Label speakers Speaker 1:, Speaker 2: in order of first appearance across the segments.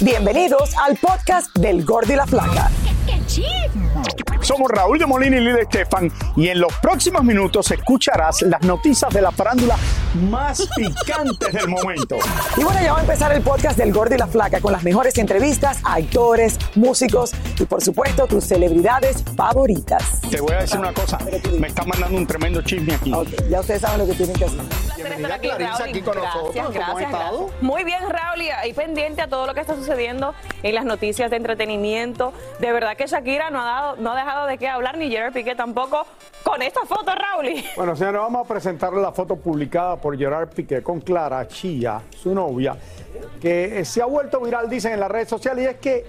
Speaker 1: Bienvenidos al podcast del Gordi la Flaca.
Speaker 2: Somos Raúl de Molina y Lidia Estefan y en los próximos minutos escucharás las noticias de la farándula más picantes del momento.
Speaker 1: Y bueno, ya va a empezar el podcast del Gordi y la Flaca con las mejores entrevistas a actores, músicos y por supuesto tus celebridades favoritas.
Speaker 2: Te voy a decir una cosa, me está mandando un tremendo chisme aquí.
Speaker 1: Ok, ya ustedes saben lo que tienen que hacer.
Speaker 2: Bienvenida Clarisa aquí con nosotros.
Speaker 3: Gracias,
Speaker 2: ¿Cómo has
Speaker 3: gracias,
Speaker 2: estado?
Speaker 3: Muy bien, Raúl, y ahí pendiente a todo lo que está sucediendo en las noticias de entretenimiento. De verdad que Shakira no ha, dado, no ha dejado de qué hablar, ni Gerard Piqué tampoco, con esta foto, Raúl.
Speaker 2: Bueno, señores, vamos a presentarle la foto publicada por Gerard Piqué con Clara Chía, su novia, que se ha vuelto viral, dicen en las redes sociales, y es que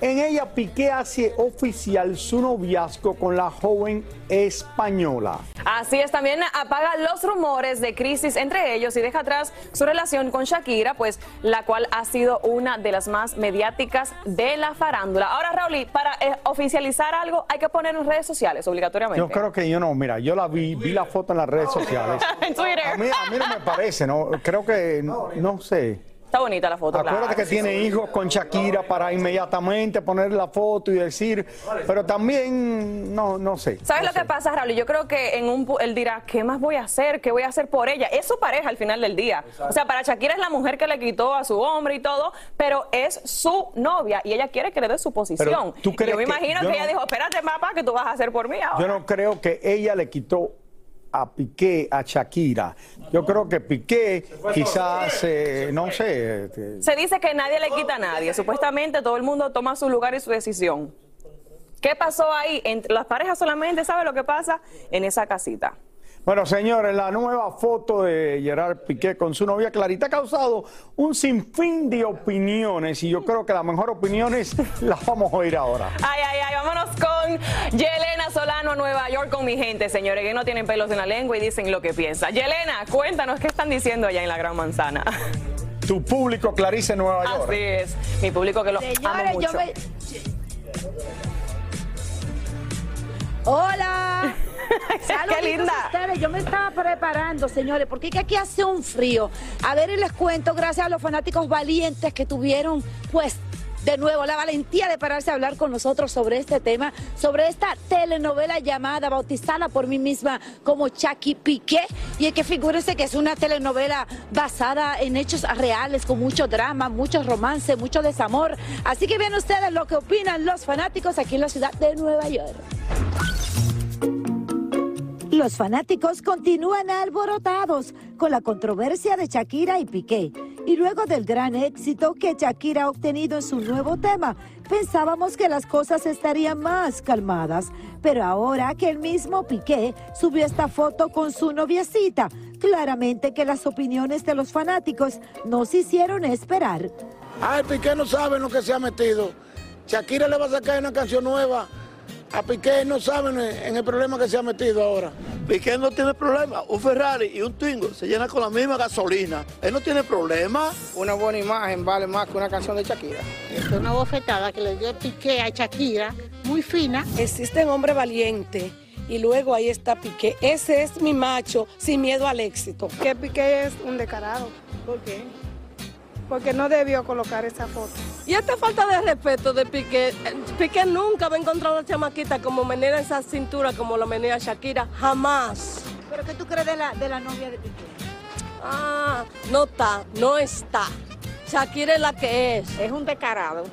Speaker 2: en ella Piqué hace oficial su noviazgo con la joven española.
Speaker 3: Así es, también apaga los rumores de crisis entre ellos y deja atrás su relación con Shakira, pues la cual ha sido una de las más mediáticas de la farándula. Ahora, Raúl, para eh, oficializar algo hay que poner en redes sociales obligatoriamente.
Speaker 2: Yo creo que yo no, mira, yo la vi, vi la foto en las redes sociales.
Speaker 3: en Twitter.
Speaker 2: A mí, a mí no me parece, ¿no? Creo que, no, no sé.
Speaker 3: Está bonita la foto.
Speaker 2: Acuérdate
Speaker 3: claro.
Speaker 2: que tiene hijos con Shakira para inmediatamente poner la foto y decir, pero también, no, no sé.
Speaker 3: ¿Sabes
Speaker 2: no
Speaker 3: lo que pasa, Raúl? Yo creo que en un él dirá, ¿qué más voy a hacer? ¿Qué voy a hacer por ella? Es su pareja al final del día. O sea, para Shakira es la mujer que le quitó a su hombre y todo, pero es su novia y ella quiere que le dé su posición.
Speaker 2: ¿tú crees
Speaker 3: yo me
Speaker 2: que-
Speaker 3: imagino
Speaker 2: yo
Speaker 3: que
Speaker 2: no-
Speaker 3: ella dijo, espérate, papá, que tú vas a hacer por mí ahora.
Speaker 2: Yo no creo que ella le quitó a Piqué a Shakira. Yo creo que Piqué quizás, eh, no sé, eh,
Speaker 3: Se dice que nadie le quita a nadie. Supuestamente todo el mundo toma su lugar y su decisión. ¿Qué pasó ahí? Entre las parejas solamente sabe lo que pasa en esa casita.
Speaker 2: Bueno, señores, la nueva foto de Gerard Piqué con su novia Clarita ha causado un sinfín de opiniones y yo creo que las mejores opiniones las vamos a oír ahora.
Speaker 3: Ay, ay, ay, vámonos con Yelena Solano a Nueva York con mi gente, señores, que no tienen pelos en la lengua y dicen lo que piensan. Yelena, cuéntanos qué están diciendo allá en la Gran Manzana.
Speaker 2: Tu público, Clarice, en Nueva York.
Speaker 3: Así es, mi público que lo amo
Speaker 4: Señores,
Speaker 3: mucho.
Speaker 4: yo me... Hola.
Speaker 3: Qué linda.
Speaker 4: ustedes. Yo me estaba preparando, señores, porque aquí hace un frío. A ver, y les cuento, gracias a los fanáticos valientes que tuvieron, pues, de nuevo, la valentía de pararse a hablar con nosotros sobre este tema, sobre esta telenovela llamada, bautizada por mí misma como Chucky Piqué. Y es que figúrense que es una telenovela basada en hechos reales, con mucho drama, mucho romance, mucho desamor. Así que vean ustedes lo que opinan los fanáticos aquí en la ciudad de Nueva York. Los fanáticos continúan alborotados con la controversia de Shakira y Piqué. Y luego del gran éxito que Shakira ha obtenido en su nuevo tema, pensábamos que las cosas estarían más calmadas. Pero ahora que el mismo Piqué subió esta foto con su noviecita, claramente que las opiniones de los fanáticos no se hicieron esperar.
Speaker 5: Ay, Piqué no sabe en lo que se ha metido. Shakira le va a sacar una canción nueva. A Piqué no saben en el problema que se ha metido ahora.
Speaker 6: Piqué no tiene problema. Un Ferrari y un Twingo se llenan con la misma gasolina. Él no tiene problema.
Speaker 5: Una buena imagen vale más que una canción de Shakira.
Speaker 7: Es una bofetada que le dio Piqué a Shakira, muy fina.
Speaker 8: Existe un hombre valiente y luego ahí está Piqué. Ese es mi macho sin miedo al éxito.
Speaker 9: Que Piqué es un descarado.
Speaker 8: ¿Por qué? Porque no debió colocar esa foto.
Speaker 9: Y esta falta de respeto de Piqué, Piqué nunca va a encontrar una chamaquita como menea esa cintura como la menea Shakira, jamás.
Speaker 4: ¿Pero qué tú crees de la, de la novia de Piqué?
Speaker 9: Ah, no está, no está. Shakira es la que es.
Speaker 7: Es un descarado.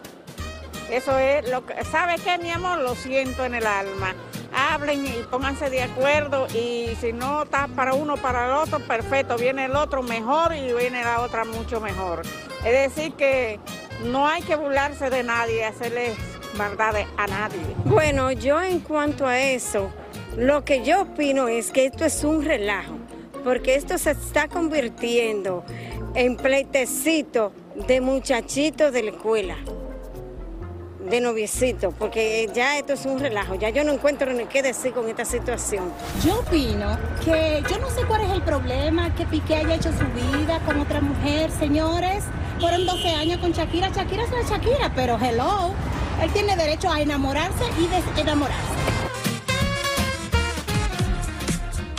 Speaker 7: Eso es lo que. ¿Sabe qué, mi amor? Lo siento en el alma. Hablen y pónganse de acuerdo. Y si no está para uno, para el otro, perfecto. Viene el otro mejor y viene la otra mucho mejor. Es decir, que no hay que burlarse de nadie, hacerle maldades a nadie.
Speaker 10: Bueno, yo en cuanto a eso, lo que yo opino es que esto es un relajo, porque esto se está convirtiendo en pleitecito de muchachitos de la escuela, de noviecitos, porque ya esto es un relajo, ya yo no encuentro ni qué decir con esta situación.
Speaker 11: Yo opino que yo no sé cuál es el problema que Piqué haya hecho su vida con otra mujer, señores. Fueron 12 años con Shakira. Shakira es la Shakira, pero hello. Él tiene derecho a enamorarse y desenamorarse.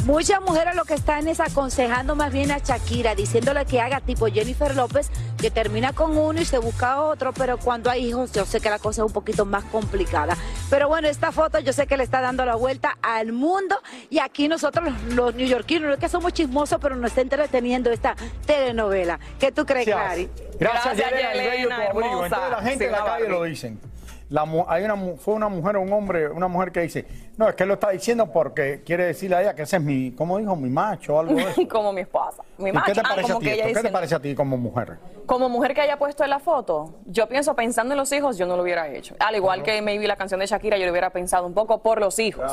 Speaker 4: Muchas mujeres lo que están es aconsejando más bien a Shakira, diciéndole que haga tipo Jennifer López, que termina con uno y se busca otro, pero cuando hay hijos yo sé que la cosa es un poquito más complicada. Pero bueno, esta foto yo sé que le está dando la vuelta al mundo y aquí nosotros los, los neoyorquinos, no es que somos chismosos, pero nos está entreteniendo esta telenovela. ¿Qué tú crees, Clary?
Speaker 2: Gracias,
Speaker 3: Gracias,
Speaker 2: Yelena, el bello
Speaker 3: Yelena,
Speaker 2: tu abrigo.
Speaker 3: hermosa.
Speaker 2: Entonces la gente
Speaker 3: Sí,
Speaker 2: en la calle lo dicen. La hay una, fue una mujer o un hombre, una mujer que dice, no, es que él lo está diciendo porque quiere decirle a ella que ese es mi, ¿cómo dijo? Mi macho o algo de eso.
Speaker 3: como mi esposa. Mi
Speaker 2: ¿Y
Speaker 3: macho.
Speaker 2: qué te
Speaker 3: Ah,
Speaker 2: parece a
Speaker 3: como
Speaker 2: ti esto? ¿Qué te parece a ti como mujer?
Speaker 3: Como mujer que haya puesto en la foto, yo pienso pensando en los hijos, yo no lo hubiera hecho. Al igual que maybe la canción de Shakira, yo lo hubiera pensado un poco por los hijos.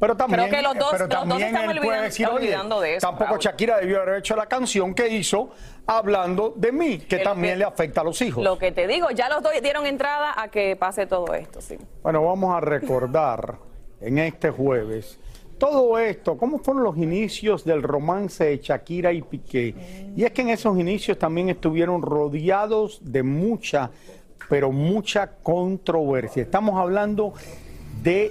Speaker 2: Pero también,
Speaker 3: Creo que los dos-
Speaker 2: pero
Speaker 3: los
Speaker 2: también él puede
Speaker 3: olvidando-
Speaker 2: decir, oye,
Speaker 3: olvidando de eso,
Speaker 2: tampoco. Shakira debió haber hecho la canción que hizo hablando de mí, que también
Speaker 3: que-
Speaker 2: le afecta a los hijos.
Speaker 3: Lo que te digo, ya los dos dieron entrada a que pase todo esto, sí.
Speaker 2: Bueno, vamos a recordar en este jueves todo esto, cómo fueron los inicios del romance de Shakira y Piqué. Y es que en esos inicios también estuvieron rodeados de mucha, pero mucha controversia. Estamos hablando de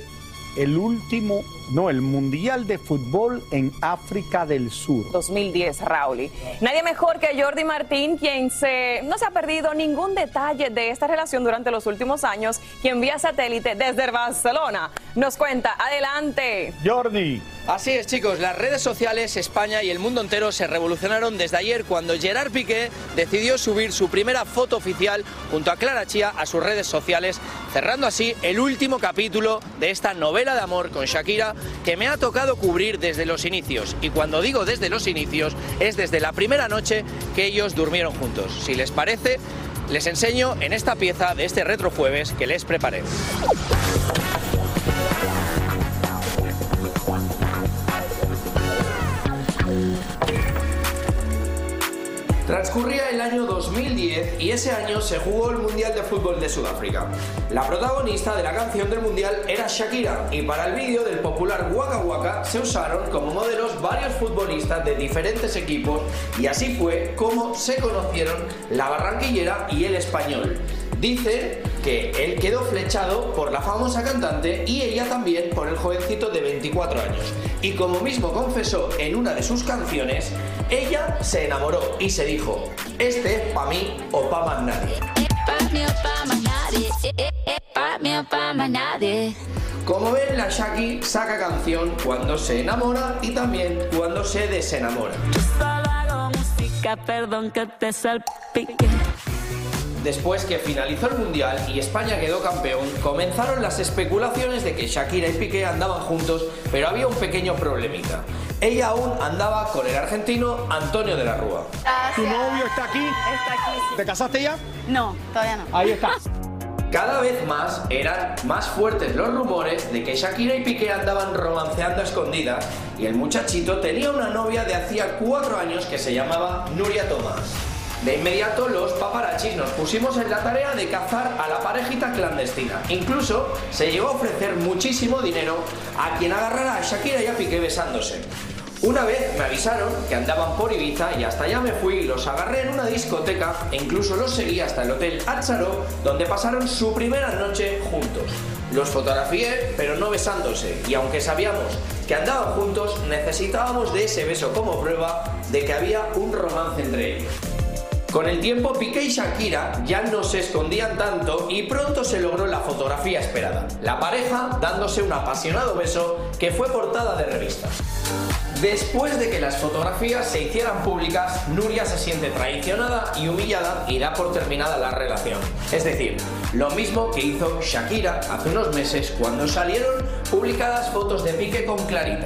Speaker 2: el último, no, el Mundial de Fútbol en África del Sur.
Speaker 3: 2010, Rauli. Nadie mejor que Jordi Martín, quien se, no se ha perdido ningún detalle de esta relación durante los últimos años, quien vía satélite desde Barcelona nos cuenta. Adelante.
Speaker 2: Jordi.
Speaker 12: Así es, chicos, las redes sociales, España y el mundo entero se revolucionaron desde ayer cuando Gerard Piqué decidió subir su primera foto oficial junto a Clara Chía a sus redes sociales, cerrando así el último capítulo de esta novela de amor con Shakira que me ha tocado cubrir desde los inicios. Y cuando digo desde los inicios, es desde la primera noche que ellos durmieron juntos. Si les parece, les enseño en esta pieza de este retrojueves que les preparé. Transcurría el año 2010 y ese año se jugó el Mundial de Fútbol de Sudáfrica. La protagonista de la canción del Mundial era Shakira y para el vídeo del popular Waka Waka se usaron como modelos varios futbolistas de diferentes equipos y así fue como se conocieron la barranquillera y el español. Dicen que él quedó flechado por la famosa cantante y ella también por el jovencito de 24 años. Y como mismo confesó en una de sus canciones, ella se enamoró y se dijo, este es pa' mí o pa' más nadie. Como ven, la Shaki saca canción cuando se enamora y también cuando se desenamora.
Speaker 13: perdón que te salpique.
Speaker 12: Después que finalizó el Mundial y España quedó campeón, comenzaron las especulaciones de que Shakira y Piqué andaban juntos, pero había un pequeño problemita. Ella aún andaba con el argentino Antonio de la Rúa.
Speaker 2: ¿Tu novio está aquí?
Speaker 14: Está aquí, sí.
Speaker 2: ¿Te casaste ya?
Speaker 14: No, todavía no.
Speaker 2: Ahí está.
Speaker 12: Cada vez más eran más fuertes los rumores de que Shakira y Piqué andaban romanceando a escondidas y el muchachito tenía una novia de hacía cuatro años que se llamaba Nuria Tomás. De inmediato los paparachis nos pusimos en la tarea de cazar a la parejita clandestina. Incluso se llegó a ofrecer muchísimo dinero a quien agarrara a Shakira y a Piqué besándose. Una vez me avisaron que andaban por Ibiza y hasta allá me fui los agarré en una discoteca e incluso los seguí hasta el hotel Atzaro donde pasaron su primera noche juntos. Los fotografié pero no besándose y aunque sabíamos que andaban juntos necesitábamos de ese beso como prueba de que había un romance entre ellos. Con el tiempo, Piqué y Shakira ya no se escondían tanto y pronto se logró la fotografía esperada. La pareja dándose un apasionado beso que fue portada de revistas. Después de que las fotografías se hicieran públicas, Nuria se siente traicionada y humillada y da por terminada la relación. Es decir, lo mismo que hizo Shakira hace unos meses cuando salieron publicadas fotos de Piqué con Clarita.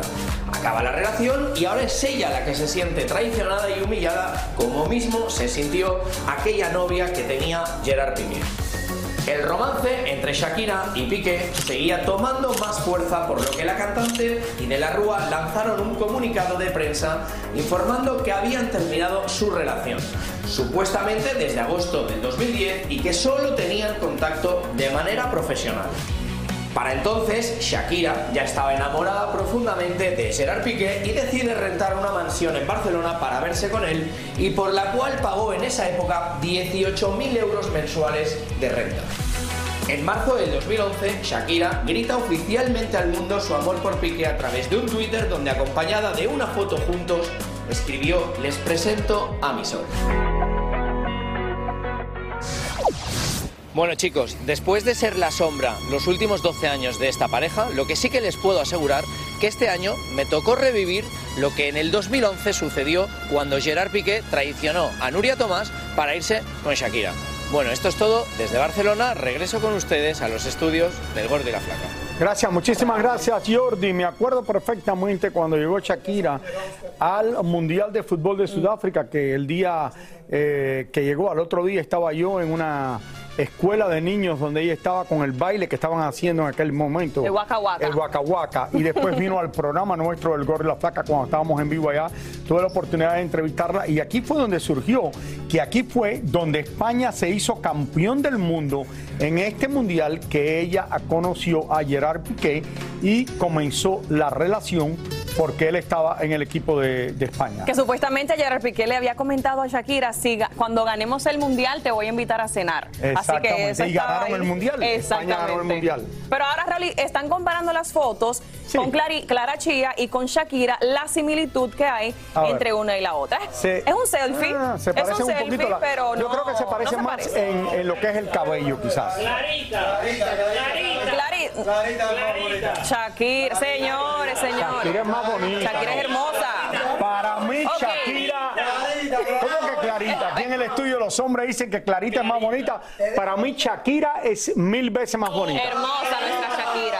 Speaker 12: Acaba la relación y ahora es ella la que se siente traicionada y humillada como mismo se sintió aquella novia que tenía Gerard Piqué. El romance entre Shakira y Piqué seguía tomando más fuerza por lo que la cantante y de la Rúa lanzaron un comunicado de prensa informando que habían terminado su relación, supuestamente desde agosto del 2010 y que solo tenían contacto de manera profesional. Para entonces, Shakira ya estaba enamorada profundamente de Gerard Piqué y decide rentar una mansión en Barcelona para verse con él y por la cual pagó en esa época 18.000 euros mensuales de renta. En marzo del 2011, Shakira grita oficialmente al mundo su amor por Piqué a través de un Twitter donde acompañada de una foto juntos, escribió Les presento a mi sol. Bueno chicos, después de ser la sombra los últimos 12 años de esta pareja, lo que sí que les puedo asegurar que este año me tocó revivir lo que en el 2011 sucedió cuando Gerard Piqué traicionó a Nuria Tomás para irse con Shakira. Bueno, esto es todo. Desde Barcelona regreso con ustedes a los estudios del Gordo y la Flaca.
Speaker 2: Gracias, muchísimas gracias Jordi. Me acuerdo perfectamente cuando llegó Shakira al Mundial de Fútbol de Sudáfrica, que el día eh, que llegó, al otro día estaba yo en una escuela de niños donde ella estaba con el baile que estaban haciendo en aquel momento.
Speaker 3: El Waka Waka.
Speaker 2: El Waka Waka. Y después vino al programa nuestro El Gordo y la Flaca cuando estábamos en vivo allá. Tuve la oportunidad de entrevistarla y aquí fue donde surgió, que aquí fue donde España se hizo campeón del mundo en este mundial que ella conoció a Gerard Piqué y comenzó la relación porque él estaba en el equipo de, de España.
Speaker 3: Que supuestamente Gerard Piqué le había comentado a Shakira, si cuando ganemos el mundial te voy a invitar a cenar. Así que
Speaker 2: Exactamente,
Speaker 3: eso
Speaker 2: y ganaron
Speaker 3: ahí.
Speaker 2: el mundial. España
Speaker 3: Exactamente.
Speaker 2: ganó el mundial.
Speaker 3: Pero ahora, Raúl, están comparando las fotos con Clari- Clara Chía y con Shakira, la similitud que hay
Speaker 2: A ver.
Speaker 3: entre una y la otra.
Speaker 2: Se-
Speaker 3: es un selfie.
Speaker 2: Ah, se
Speaker 3: es
Speaker 2: parece
Speaker 3: un
Speaker 2: un,
Speaker 3: selfie,
Speaker 2: poquito. la-
Speaker 3: pero
Speaker 2: yo
Speaker 3: no,
Speaker 2: creo que se parece
Speaker 3: no se
Speaker 2: más
Speaker 3: parece.
Speaker 2: En, en lo que es el cabello, quizás.
Speaker 3: Clarita. Shakira, señores, señores.
Speaker 2: Shakira es más bonita.
Speaker 3: Shakira es hermosa.
Speaker 2: Para mí. Shakira. ¿Cómo que Clarita? Aquí en el estudio los hombres dicen que Clarita es más bonita. Para mí, Shakira es mil veces más bonita.
Speaker 3: Hermosa nuestra Shakira.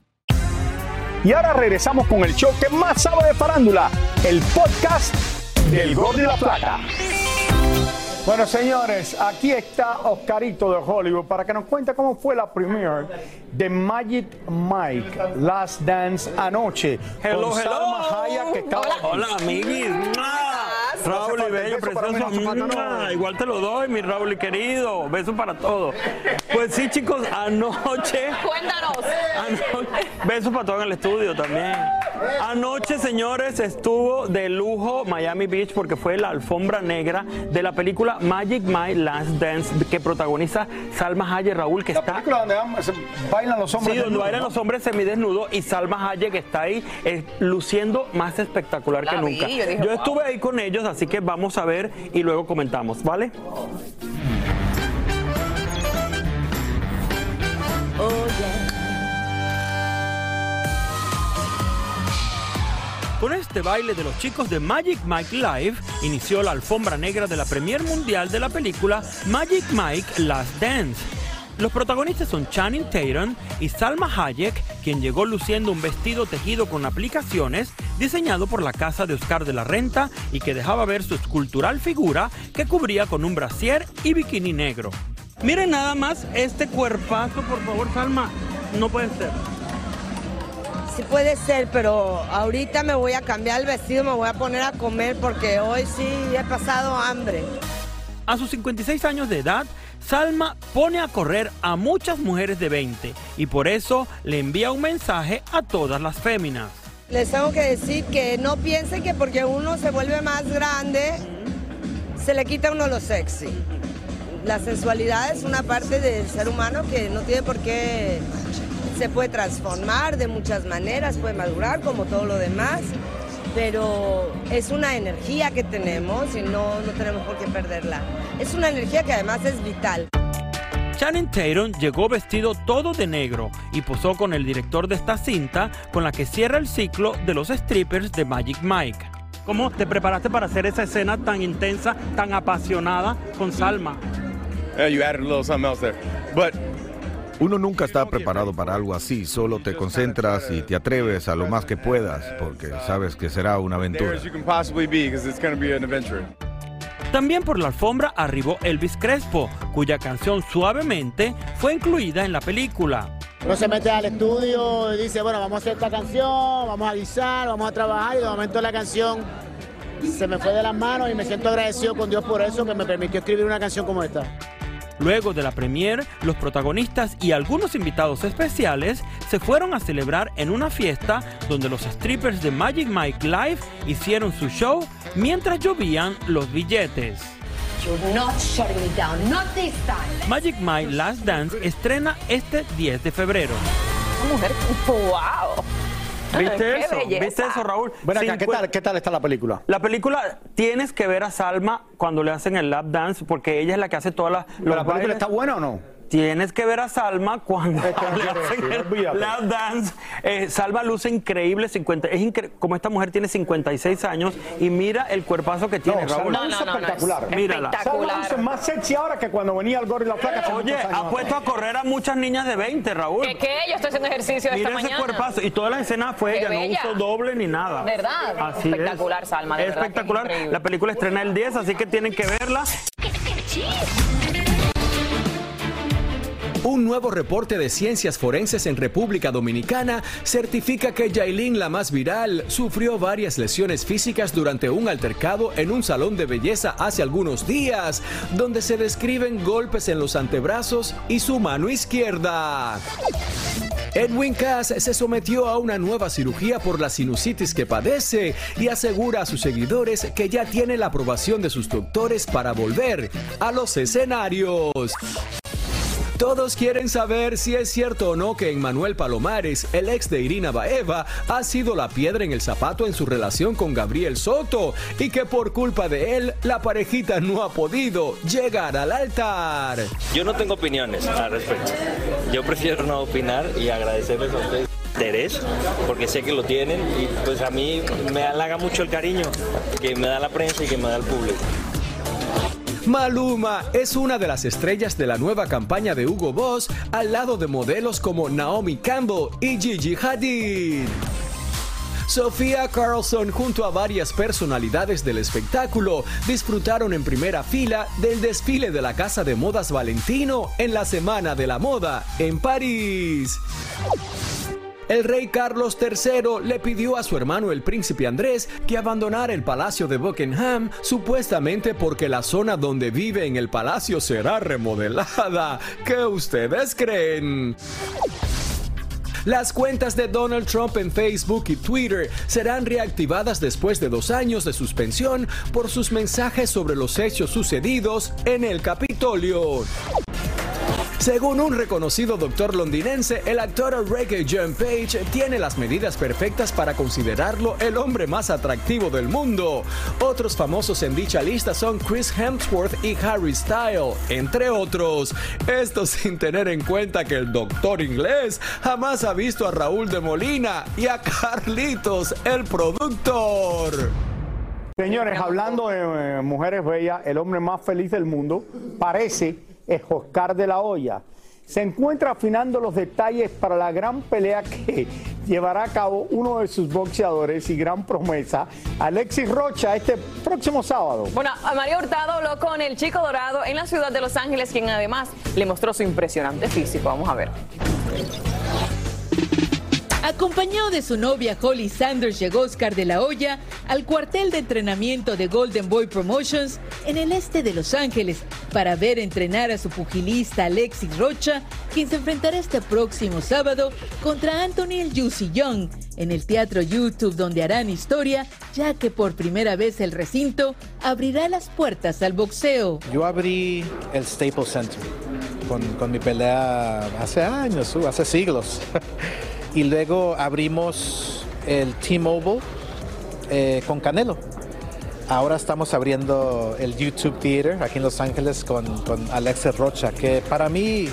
Speaker 2: Y ahora regresamos con el show que más sabe de farándula, el podcast del Gordo y la Plata. Bueno, señores, aquí está Oscarito de Hollywood para que nos cuente cómo fue la premiere de Magic Mike Last Dance anoche.
Speaker 14: Hello,
Speaker 2: con
Speaker 14: hello.
Speaker 2: Salma Hayek, que estaba
Speaker 14: Hola, amiguis. Raúl y Bella, bello,
Speaker 2: Beso
Speaker 14: precioso.
Speaker 2: mí, no.
Speaker 14: Mua, Igual te lo doy, mi Raúl querido. Beso para todos. Pues sí, chicos, anoche.
Speaker 3: Cuéntanos.
Speaker 14: Anoche, besos para todo en el estudio también. Anoche, señores, estuvo de lujo Miami Beach porque fue la alfombra negra de la película Magic My Last Dance que protagoniza Salma Hayek Raúl, que está.
Speaker 2: película donde bailan los hombres
Speaker 14: Sí, donde bailan
Speaker 2: ¿no?
Speaker 14: los hombres semidesnudos y Salma Hayek está ahí eh, luciendo más espectacular
Speaker 3: La
Speaker 14: que
Speaker 3: vi,
Speaker 14: nunca.
Speaker 3: yo dije, wow.
Speaker 14: estuve ahí con ellos, así que vamos a ver y luego comentamos, ¿vale? Con este baile de los chicos de Magic Mike Live inició la alfombra negra de la premier mundial de la película Magic Mike Last Dance. Los protagonistas son Channing Tatum y Salma Hayek, quien llegó luciendo un vestido tejido con aplicaciones diseñado por la casa de Oscar de la Renta y que dejaba ver su escultural figura que cubría con un brasier y bikini negro. Miren nada más este cuerpazo, por favor, Salma. No puede ser.
Speaker 9: Sí puede ser, pero ahorita me voy a cambiar el vestido, me voy a poner a comer porque hoy sí he pasado hambre.
Speaker 14: A sus 56 años de edad, Salma pone a correr a muchas mujeres de 20 y por eso le envía un mensaje a todas las féminas.
Speaker 9: Les tengo que decir que no piensen que porque uno se vuelve más grande, se le quita uno lo sexy. La sensualidad es una parte del ser humano que no tiene por qué, se puede transformar de muchas maneras, puede madurar como todo lo demás, pero es una energía que tenemos y no, no tenemos por qué perderla. Es una energía que además es vital.
Speaker 14: Channing Tatum llegó vestido todo de negro y posó con el director de esta cinta con la que cierra el ciclo de los strippers de Magic Mike. ¿Cómo te preparaste para hacer esa escena tan intensa, tan apasionada con Salma?
Speaker 15: Yeah, you added a little something else there. But
Speaker 16: Uno nunca está preparado para algo así, solo te concentras y te atreves a lo más que puedas, porque sabes que será una aventura.
Speaker 14: También por la alfombra arribó Elvis Crespo, cuya canción Suavemente fue incluida en la película.
Speaker 17: Uno se mete al estudio y dice, bueno, vamos a hacer esta canción, vamos a guisar, vamos a trabajar y de momento la canción se me fue de las manos y me siento agradecido con Dios por eso, que me permitió escribir una canción como esta.
Speaker 14: Luego de la premier, los protagonistas y algunos invitados especiales se fueron a celebrar en una fiesta donde los strippers de Magic Mike Live hicieron su show mientras llovían los billetes.
Speaker 18: You're not shutting me down, not this time.
Speaker 14: Magic Mike Last Dance estrena este 10 de febrero.
Speaker 3: Una mujer, wow.
Speaker 14: ¿Viste
Speaker 3: Qué
Speaker 14: eso?
Speaker 3: belleza.
Speaker 14: ¿Viste eso, Raúl?
Speaker 2: Ven acá, ¿qué tal, ¿qué tal está la película?
Speaker 14: La película tienes que ver a Salma cuando le hacen el lap dance porque ella es la que hace todas las.
Speaker 2: ¿Pero la película está buena o no?
Speaker 14: Tienes que ver a Salma cuando
Speaker 2: no
Speaker 14: lap dance. Eh, Salma luce increíble, 50, es incre- como esta mujer tiene 56 años y mira el cuerpazo que tiene, Raúl.
Speaker 2: Salma luce espectacular.
Speaker 14: Mírala.
Speaker 2: Salma luce más sexy ahora que cuando venía el gordo y la flaca. hace
Speaker 14: Oye,
Speaker 2: años
Speaker 14: ha puesto a correr a muchas niñas de 20, Raúl.
Speaker 3: ¿Qué, qué? Yo estoy haciendo ejercicio esta
Speaker 14: Mira ese
Speaker 3: mañana.
Speaker 14: cuerpazo. Y todas las escenas fue
Speaker 3: Qué
Speaker 14: ella,
Speaker 3: bella.
Speaker 14: no usó doble ni nada.
Speaker 3: ¿Verdad?
Speaker 14: Así
Speaker 3: Espectacular,
Speaker 14: es.
Speaker 3: Salma, de verdad que es
Speaker 14: Espectacular. La película estrena el 10, así que tienen que verla.
Speaker 19: Un nuevo reporte de ciencias forenses en República Dominicana certifica que Yailin, la más viral, sufrió varias lesiones físicas durante un altercado en un salón de belleza hace algunos días, donde se describen golpes en los antebrazos y su mano izquierda. Edwin Cass se sometió a una nueva cirugía por la sinusitis que padece y asegura a sus seguidores que ya tiene la aprobación de sus doctores para volver a los escenarios. Todos quieren saber si es cierto o no que Emmanuel Palomares, el ex de Irina Baeva, ha sido la piedra en el zapato en su relación con Gabriel Soto y que por culpa de él la parejita no ha podido llegar al altar.
Speaker 20: Yo no tengo opiniones al respecto. Yo prefiero no opinar y agradecerles a ustedes interés porque sé que lo tienen y pues a mí me halaga mucho el cariño que me da la prensa y que me da el público.
Speaker 19: Maluma es una de las estrellas de la nueva campaña de Hugo Boss al lado de modelos como Naomi Campbell y Gigi Hadid. Sofía Carlson junto a varias personalidades del espectáculo disfrutaron en primera fila del desfile de la Casa de Modas Valentino en la Semana de la Moda en París. El rey Carlos III le pidió a su hermano el príncipe Andrés que abandonara el palacio de Buckingham, supuestamente porque la zona donde vive en el palacio será remodelada. ¿Qué ustedes creen? Las cuentas de Donald Trump en Facebook y Twitter serán reactivadas después de dos años de suspensión por sus mensajes sobre los hechos sucedidos en el Capitolio. Según un reconocido doctor londinense, el actor Reggae John Page tiene las medidas perfectas para considerarlo el hombre más atractivo del mundo. Otros famosos en dicha lista son Chris Hemsworth y Harry Styles, entre otros. Esto sin tener en cuenta que el doctor inglés jamás ha visto a Raúl de Molina y a Carlitos, el productor.
Speaker 2: Señores, hablando de eh, mujeres bellas, el hombre más feliz del mundo parece es Oscar de la Hoya. Se encuentra afinando los detalles para la gran pelea que llevará a cabo uno de sus boxeadores y gran promesa, Alexis Rocha, este próximo sábado.
Speaker 3: Bueno, María Hurtado habló con el chico dorado en la ciudad de Los Ángeles, quien además le mostró su impresionante físico. Vamos a ver.
Speaker 21: Acompañado de su novia Holly Sanders llegó Oscar de la Hoya al cuartel de entrenamiento de Golden Boy Promotions en el este de Los Ángeles para ver entrenar a su pugilista Alexis Rocha, quien se enfrentará este próximo sábado contra Anthony el Juicy Young en el Teatro YouTube donde harán historia, ya que por primera vez el recinto abrirá las puertas al boxeo.
Speaker 22: Yo abrí el Staples Center con, con mi pelea hace años, uh, hace siglos. y luego abrimos el T-Mobile eh, con Canelo. Ahora estamos abriendo el YouTube Theater aquí en Los Ángeles con, con Alexis Rocha, que para mí,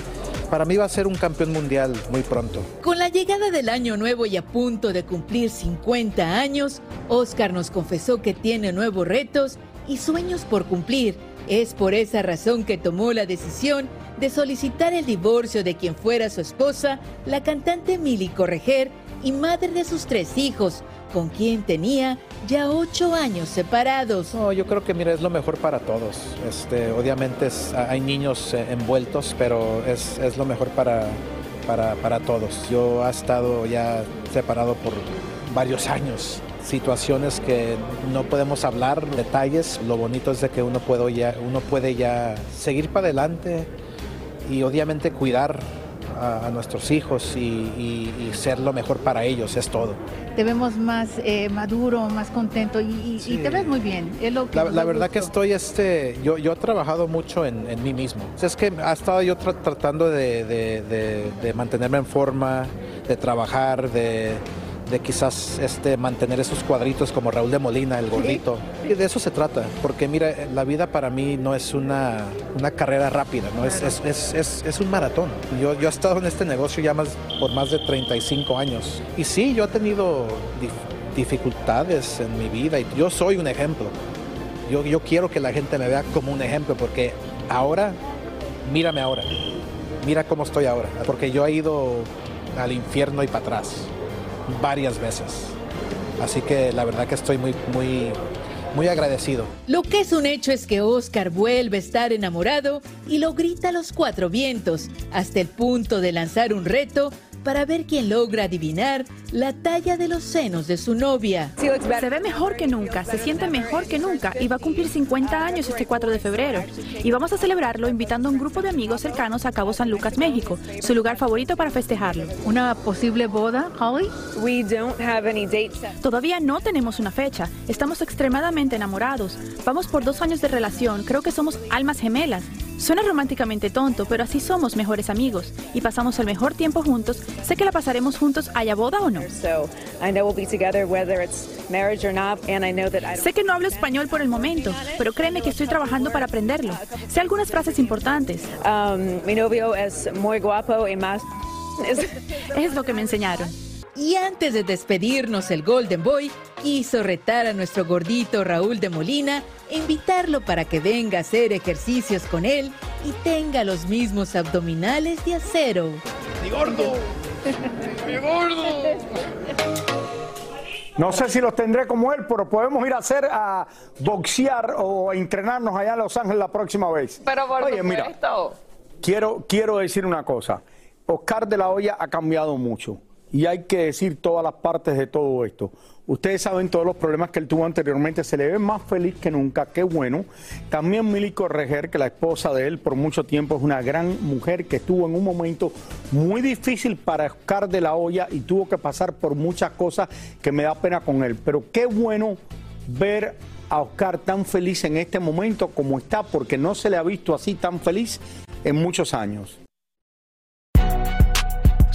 Speaker 22: para mí va a ser un campeón mundial muy pronto.
Speaker 21: Con la llegada del año nuevo y a punto de cumplir 50 años, Oscar nos confesó que tiene nuevos retos y sueños por cumplir. Es por esa razón que tomó la decisión de solicitar el divorcio de quien fuera su esposa, la cantante Mili Correger y madre de sus tres hijos, con quien tenía ya ocho años separados.
Speaker 22: No, yo creo que mira, es lo mejor para todos. Este, obviamente hay niños eh, envueltos, pero es, es lo mejor para, para, para todos. Yo he estado ya separado por varios años. Situaciones que no podemos hablar, detalles. Lo bonito es de que uno puede ya, uno puede ya seguir para adelante y obviamente cuidar a, a nuestros hijos y, y- y ser lo mejor para ellos, es todo.
Speaker 23: Te vemos más eh, maduro, más contento y, y- y te ves muy bien. Es lo que
Speaker 22: La, la
Speaker 23: da
Speaker 22: verdad que estoy, este, yo, yo he trabajado mucho en, en mí mismo. Es que ha estado yo tra- tratando de, de- de- de mantenerme en forma, de trabajar, de, de quizás este, mantener esos cuadritos como Raúl de Molina, el gordito. Y de eso se trata, porque mira, la vida para mí no es una, una carrera rápida, ¿no? es, es, es, es- es un maratón. Yo, yo he estado en este negocio ya más, por más de 35 años. Y sí, yo he tenido dif- dificultades en mi vida y yo soy un ejemplo. Yo, yo quiero que la gente me vea como un ejemplo porque ahora, mírame ahora, mira cómo estoy ahora, porque yo he ido al infierno y para atrás varias veces. Así que la verdad que estoy muy, muy, muy agradecido.
Speaker 21: Lo que es un hecho es que Oscar vuelve a estar enamorado y lo grita a los cuatro vientos, hasta el punto de lanzar un reto para ver quién logra adivinar la talla de los senos de su novia.
Speaker 24: Se ve mejor que nunca, se siente mejor que nunca y va a cumplir 50 años este 4 de febrero. Y vamos a celebrarlo invitando a un grupo de amigos cercanos a Cabo San Lucas, México, su lugar favorito para festejarlo.
Speaker 23: ¿Una posible boda, Holly?
Speaker 24: Todavía no tenemos una fecha, estamos extremadamente enamorados. Vamos por dos años de relación, creo que somos almas gemelas. Suena románticamente tonto, pero así somos mejores amigos y pasamos el mejor tiempo juntos. Sé que la pasaremos juntos, haya boda o no. Sé que no hablo español por el momento, pero créeme que estoy trabajando para aprenderlo. Sé algunas frases importantes. mi novio es muy guapo y más... es lo que me enseñaron.
Speaker 21: Y antes de despedirnos, el Golden Boy quiso retar a nuestro gordito Raúl de Molina e invitarlo para que venga a hacer ejercicios con él y tenga los mismos abdominales de acero.
Speaker 2: ¡Mi gordo! ¡Mi gordo! No sé si los tendré como él, pero podemos ir a hacer a boxear o a entrenarnos allá en Los Ángeles la próxima vez.
Speaker 3: Pero por
Speaker 2: Oye, mira, quiero, quiero decir una cosa. Oscar de la Hoya ha cambiado mucho. Y hay que decir todas las partes de todo esto. Ustedes saben todos los problemas que él tuvo anteriormente, se le ve más feliz que nunca, qué bueno. También Milico Reger, que la esposa de él por mucho tiempo es una gran mujer que estuvo en un momento muy difícil para Oscar de la olla y tuvo que pasar por muchas cosas que me da pena con él. Pero qué bueno ver a Oscar tan feliz en este momento como está, porque no se le ha visto así tan feliz en muchos años.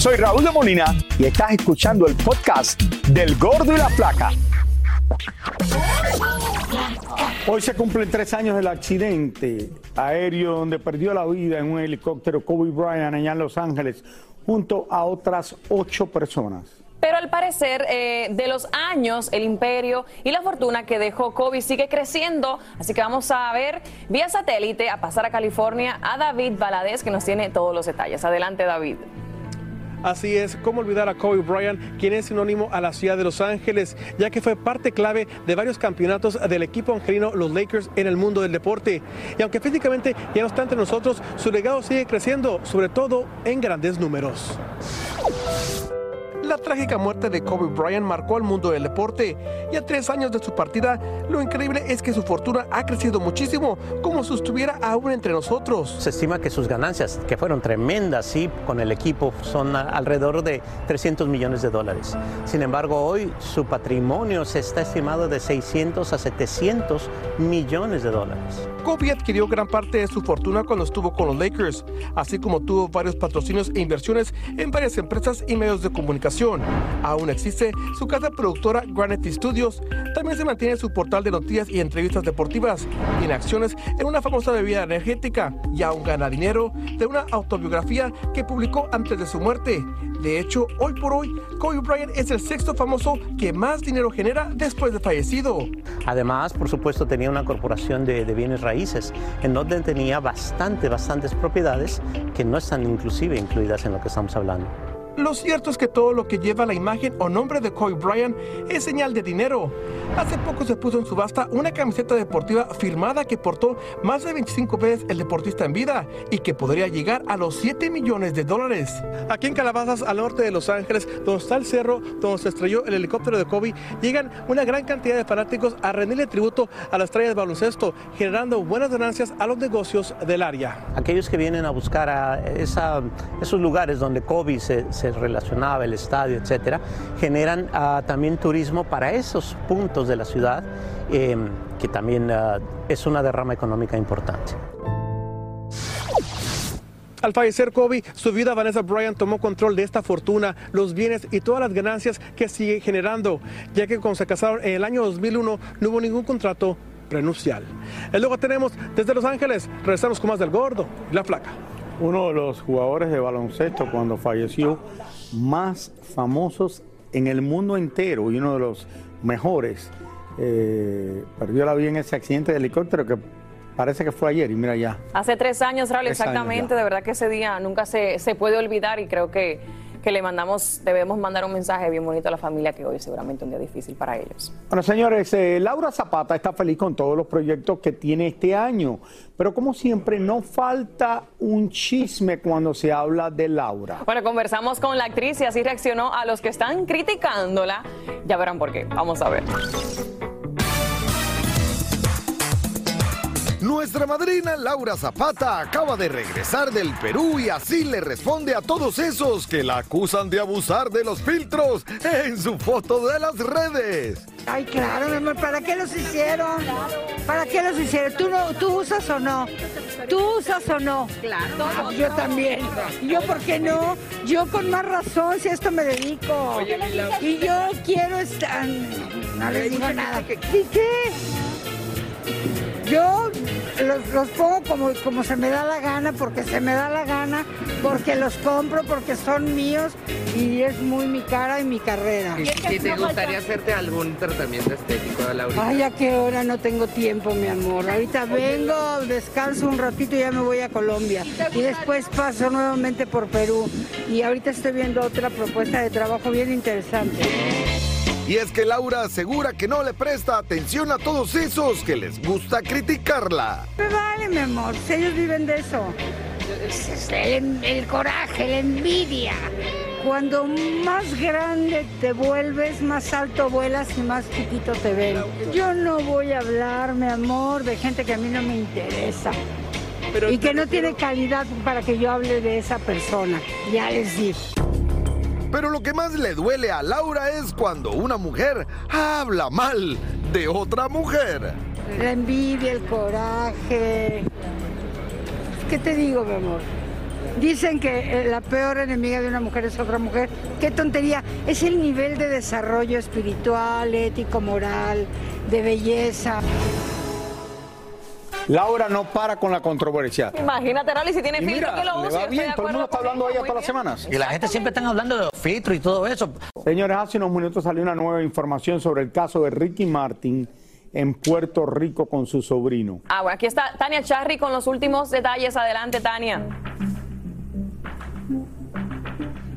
Speaker 2: Soy Raúl de Molina y estás escuchando el podcast del Gordo y la Flaca. Hoy se cumplen tres años del accidente aéreo donde perdió la vida en un helicóptero Kobe Bryant allá en Los Ángeles junto a otras ocho personas.
Speaker 3: Pero al parecer, eh, de los años, el imperio y la fortuna que dejó Kobe sigue creciendo. Así que vamos a ver vía satélite, a pasar a California, a David Valadez, que nos tiene todos los detalles. Adelante, David.
Speaker 25: Así es, ¿cómo olvidar a Kobe Bryant, quien es sinónimo a la ciudad de Los Ángeles, ya que fue parte clave de varios campeonatos del equipo angelino, los Lakers, en el mundo del deporte? Y aunque físicamente ya no está entre nosotros, su legado sigue creciendo, sobre todo en grandes números. La trágica muerte de Kobe Bryant marcó al mundo del deporte y a tres años de su partida, lo increíble es que su fortuna ha crecido muchísimo, como si estuviera aún entre nosotros.
Speaker 26: Se estima que sus ganancias, que fueron tremendas, sí, con el equipo, son alrededor de 300 millones de dólares. Sin embargo, hoy su patrimonio se está estimado de 600 a 700 millones de dólares.
Speaker 25: Kobe adquirió gran parte de su fortuna cuando estuvo con los Lakers, así como tuvo varios patrocinios e inversiones en varias empresas y medios de comunicación. Aún existe su casa productora Granite Studios. También se mantiene su portal de noticias y entrevistas deportivas. Tiene acciones en una famosa bebida energética y aún gana dinero de una autobiografía que publicó antes de su muerte. De hecho, hoy por hoy, Kobe Bryant es el sexto famoso que más dinero genera después de fallecido.
Speaker 26: Además, por supuesto, tenía una corporación de, bienes raíces en donde tenía bastante, bastantes propiedades que no están inclusive incluidas en lo que estamos hablando.
Speaker 25: Lo cierto es que todo lo que lleva la imagen o nombre de Kobe Bryant es señal de dinero. Hace poco se puso en subasta una camiseta deportiva firmada que portó más de 25 veces el deportista en vida y que podría llegar a los 7 millones de dólares. Aquí en Calabazas, al norte de Los Ángeles, donde está el cerro donde se estrelló el helicóptero de Kobe, llegan una gran cantidad de fanáticos a rendirle tributo a la estrella de baloncesto, generando buenas ganancias a los negocios del área.
Speaker 26: Aquellos que vienen a buscar a esa, esos lugares donde Kobe se, se relacionaba, el estadio, etcétera, generan uh, también turismo para esos puntos de la ciudad, eh, que también uh, es una derrama económica importante.
Speaker 25: Al fallecer Kobe, su viuda Vanessa Bryant tomó control de esta fortuna, los bienes y todas las ganancias que sigue generando, ya que cuando se casaron en el año 2001 no hubo ningún contrato prenupcial. Y luego tenemos desde Los Ángeles, regresamos con más del gordo y la flaca
Speaker 2: uno de los jugadores de baloncesto cuando falleció más famosos en el mundo entero y uno de los mejores. Eh, perdió la vida en ese accidente de helicóptero que parece que fue ayer y mira ya.
Speaker 3: Hace tres años, Raúl, exactamente. de verdad que ese día nunca se, se puede olvidar y creo que que le mandamos, debemos mandar un mensaje bien bonito a la familia que hoy es seguramente un día difícil para ellos.
Speaker 2: Bueno, señores, eh, Laura Zapata está feliz con todos los proyectos que tiene este año, pero como siempre no falta un chisme cuando se habla de Laura.
Speaker 3: Bueno, conversamos con la actriz y así reaccionó a los que están criticándola. Ya verán por qué. Vamos a ver.
Speaker 16: Nuestra madrina Laura Zapata acaba de regresar del Perú y así le responde a todos esos que la acusan de abusar de los filtros en su foto de las redes.
Speaker 27: Ay, claro, mi amor, ¿para qué los hicieron? ¿Para qué los hicieron? ¿Tú, no, ¿Tú usas o no? ¿Tú usas o no? Claro. yo también. ¿Yo por qué no? Yo con más razón, si a esto me dedico. y yo quiero estar... No les digo nada. ¿Y qué? Los, los pongo como, como se me da la gana, porque se me da la gana, porque los compro, porque son míos y es muy mi cara y mi carrera.
Speaker 28: ¿Y, te gustaría hacerte algún tratamiento estético, Laurita?
Speaker 27: Ay, a qué hora no tengo tiempo, mi amor. Ahorita vengo, descanso un ratito y ya me voy a Colombia. Y después paso nuevamente por Perú. Y ahorita estoy viendo otra propuesta de trabajo bien interesante.
Speaker 16: Y es que Laura asegura que no le presta atención a todos esos que les gusta criticarla.
Speaker 27: Me vale, mi amor, si ellos viven de eso. El, el coraje, la envidia. Cuando más grande te vuelves, más alto vuelas y más chiquito te ven. Yo no voy a hablar, mi amor, de gente que a mí no me interesa. y que no tiene calidad para que yo hable de esa persona. Ya les digo.
Speaker 16: Pero lo que más le duele a Laura es cuando una mujer habla mal de otra mujer.
Speaker 27: La envidia, el coraje. ¿Qué te digo, mi amor? Dicen que eh, la peor enemiga de una mujer es otra mujer. Qué tontería. Es el nivel de desarrollo espiritual, ético, moral, de belleza.
Speaker 2: Laura no para con la controversia.
Speaker 3: Imagínate, Rally, si tiene
Speaker 2: Y
Speaker 3: filtro
Speaker 2: mira,
Speaker 3: que lo
Speaker 2: le va bien,
Speaker 3: de
Speaker 2: todo el mundo está hablando de ella todas las semanas.
Speaker 29: Y la gente siempre están hablando de los filtros y todo eso.
Speaker 2: Señores, hace unos minutos salió una nueva información sobre el caso de Ricky Martin en Puerto Rico con su sobrino.
Speaker 3: Ah, bueno, aquí está Tania Charry con los últimos detalles. Adelante, Tania.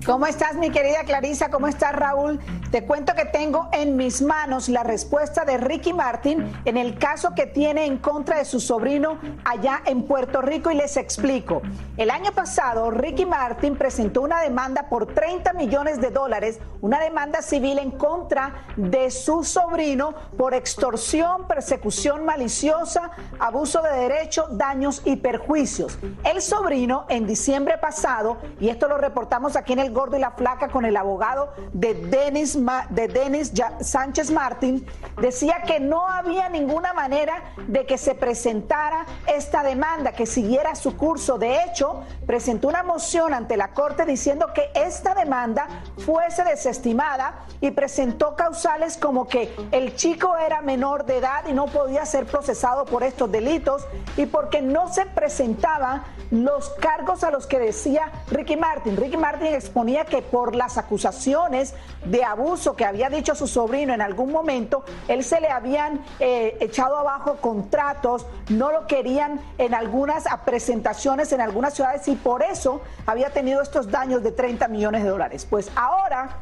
Speaker 30: ¿Cómo estás, mi querida Clarisa? ¿Cómo estás, Raúl? Te cuento que tengo en mis manos la respuesta de Ricky Martin en el caso que tiene en contra de su sobrino allá en Puerto Rico y les explico. El año pasado, Ricky Martin presentó una demanda por 30 millones de dólares, una demanda civil en contra de su sobrino por extorsión, persecución maliciosa, abuso de derecho, daños y perjuicios. El sobrino en diciembre pasado, y esto lo reportamos aquí en El Gordo y la Flaca con el abogado de Denis, Ma- de Denis Ya- Sánchez Martín, decía que no había ninguna manera de que se presentara esta demanda, que siguiera su curso. De hecho, presentó una moción ante la Corte diciendo que esta demanda fuese desestimada y presentó causales como que el chico era menor de edad y no podía ser procesado por estos delitos y porque no se presentaban los cargos a los que decía Ricky Martin. Ricky Martin exponía que por las acusaciones de abuso que había dicho su sobrino en algún momento, él se le habían eh, echado abajo contratos, no lo querían en algunas presentaciones en algunas ciudades y por eso había tenido estos daños de 30 millones de dólares. Pues ahora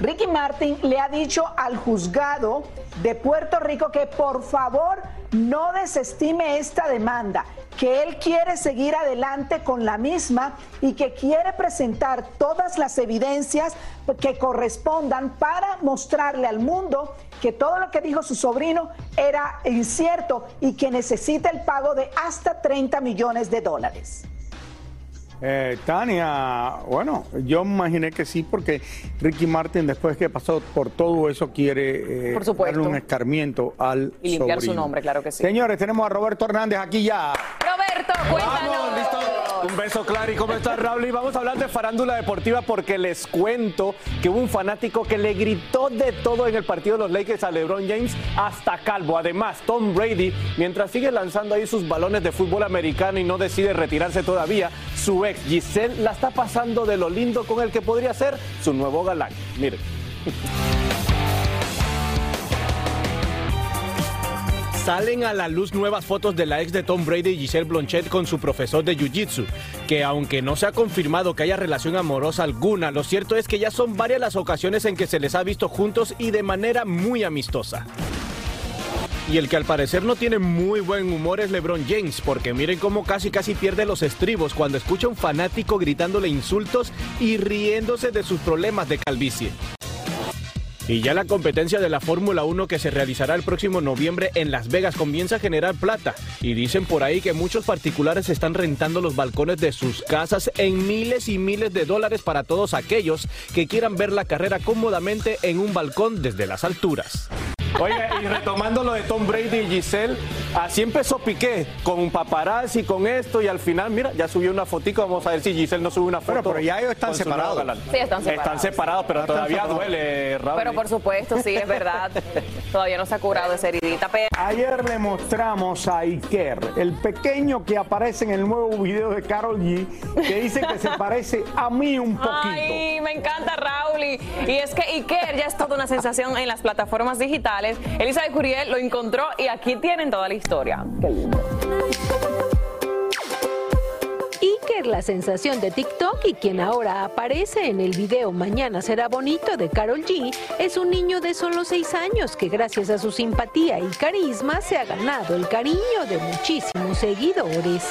Speaker 30: Ricky Martin le ha dicho al juzgado de Puerto Rico que por favor no desestime esta demanda, que él quiere seguir adelante con la misma y que quiere presentar todas las evidencias que correspondan para mostrarle al mundo que todo lo que dijo su sobrino era incierto y que necesita el pago de hasta 30 millones de dólares.
Speaker 2: Eh, Tania, bueno, yo imaginé que sí, porque Ricky Martin, después que pasó por todo eso, quiere eh,
Speaker 3: Por supuesto.
Speaker 2: darle un escarmiento al
Speaker 3: Y limpiar su nombre, claro que sí.
Speaker 2: Señores, tenemos a Roberto Hernández aquí ya.
Speaker 3: Roberto, cuéntanos.
Speaker 31: Un beso, Clary. ¿Cómo estás, Raúl? Y vamos a hablar de farándula deportiva porque les cuento que hubo un fanático que le gritó de todo en el partido de los Lakers a LeBron James hasta calvo. Además, Tom Brady, mientras sigue lanzando ahí sus balones de fútbol americano y no decide retirarse todavía, su ex Giselle la está pasando de lo lindo con el que podría ser su nuevo galán. Miren.
Speaker 19: Salen a la luz nuevas fotos de la ex de Tom Brady, Giselle Blanchet, con su profesor de Jiu-Jitsu, que aunque no se ha confirmado que haya relación amorosa alguna, lo cierto es que ya son varias las ocasiones en que se les ha visto juntos y de manera muy amistosa. Y el que al parecer no tiene muy buen humor es LeBron James, porque miren cómo casi casi pierde los estribos cuando escucha a un fanático gritándole insultos y riéndose de sus problemas de calvicie. Y ya la competencia de la Fórmula 1 que se realizará el próximo noviembre en Las Vegas comienza a generar plata. Y dicen por ahí que muchos particulares están rentando los balcones de sus casas en miles y miles de dólares para todos aquellos que quieran ver la carrera cómodamente en un balcón desde las alturas. Oiga, y retomando lo de Tom Brady y Giselle, así empezó Piqué, con un paparazzi, con esto, y al final, mira, ya subió una fotico, vamos a ver si Giselle no sube una foto.
Speaker 2: Bueno, pero ya ellos están separados.
Speaker 3: Sí, están separados.
Speaker 19: Están separados, pero
Speaker 2: Están
Speaker 19: todavía
Speaker 2: separados.
Speaker 19: duele, Raúl.
Speaker 3: Pero por supuesto, sí, es verdad. Todavía no se ha curado esa heridita. Pero...
Speaker 2: Ayer le mostramos a Iker, el pequeño que aparece en el nuevo video de Carol G, que dice que se parece a mí un poquito.
Speaker 3: Ay, me encanta Raúl. Y, y es que Iker ya es toda una sensación en las plataformas digitales. Elizabeth Curiel lo encontró y aquí tienen toda la historia. Qué lindo.
Speaker 32: Iker, la sensación de TikTok y quien ahora aparece en el video Mañana será bonito de Carol G, es un niño de solo 6 años que gracias a su simpatía y carisma se ha ganado el cariño de muchísimos seguidores.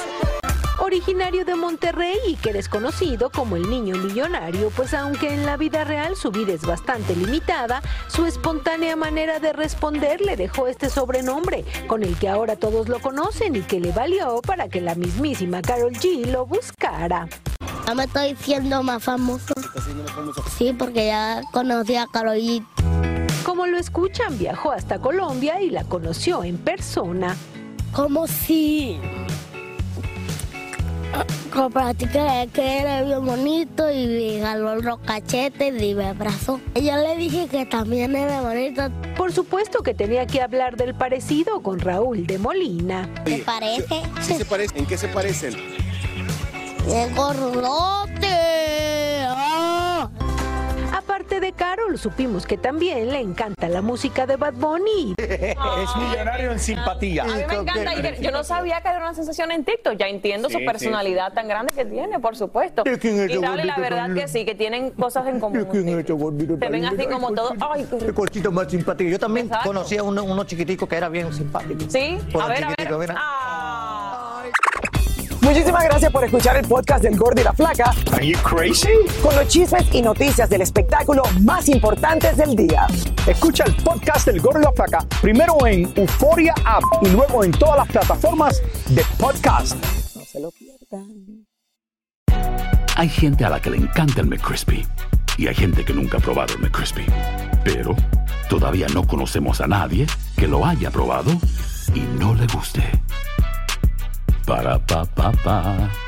Speaker 32: Originario de Monterrey y que es conocido como el niño millonario, pues aunque en la vida real su vida es bastante limitada, su espontánea manera de responder le dejó este sobrenombre, con el que ahora todos lo conocen y que le valió para que la mismísima Carol G lo buscara.
Speaker 33: Ya me estoy siendo más famoso. Sí, porque ya conocí a Karol G.
Speaker 32: Como lo escuchan, viajó hasta Colombia y la conoció en persona.
Speaker 33: Como si... Como para ti que, que era bien bonito y jaló los cachetes y me abrazó. Yo le dije que también era bonito.
Speaker 32: Por supuesto que tenía que hablar del parecido con Raúl de Molina.
Speaker 33: ¿Te parece?
Speaker 34: ¿Sí se parece? ¿En qué se parecen?
Speaker 33: ¡Bien gordote! ¡Ah!
Speaker 32: De Carol, supimos que también le encanta la música de Bad Bunny.
Speaker 2: Es millonario en simpatía.
Speaker 3: A mí me encanta. Yo no sabía que era una sensación en TikTok. Ya entiendo su
Speaker 2: Sí,
Speaker 3: personalidad tan grande que tiene, por supuesto.
Speaker 2: ¿De quién es
Speaker 3: Y Raúl, la verdad que sí, que tienen cosas en común.
Speaker 2: ¿Quién es este gordito
Speaker 3: Te
Speaker 2: tan
Speaker 3: ven así como todo. Ay, qué
Speaker 29: Qué cortito más simpático. Yo también
Speaker 3: Exacto.
Speaker 29: conocí a uno, uno chiquitico que era bien simpático.
Speaker 3: Sí,
Speaker 29: Por
Speaker 3: a ver, a ver.
Speaker 29: chiquitico, mira.
Speaker 9: Muchísimas gracias por escuchar el podcast del Gordo y la Flaca.
Speaker 2: Are you crazy?
Speaker 9: Con los chismes y noticias del espectáculo más importantes del día.
Speaker 2: Escucha el podcast del Gordo y la Flaca primero en Euforia App y luego en todas las plataformas de podcast.
Speaker 9: No se lo pierdan.
Speaker 35: Hay gente a la que le encanta el McCrispy y hay gente que nunca ha probado el McCrispy. Pero todavía no conocemos a nadie que lo haya probado y no le guste. Para pa pa pa.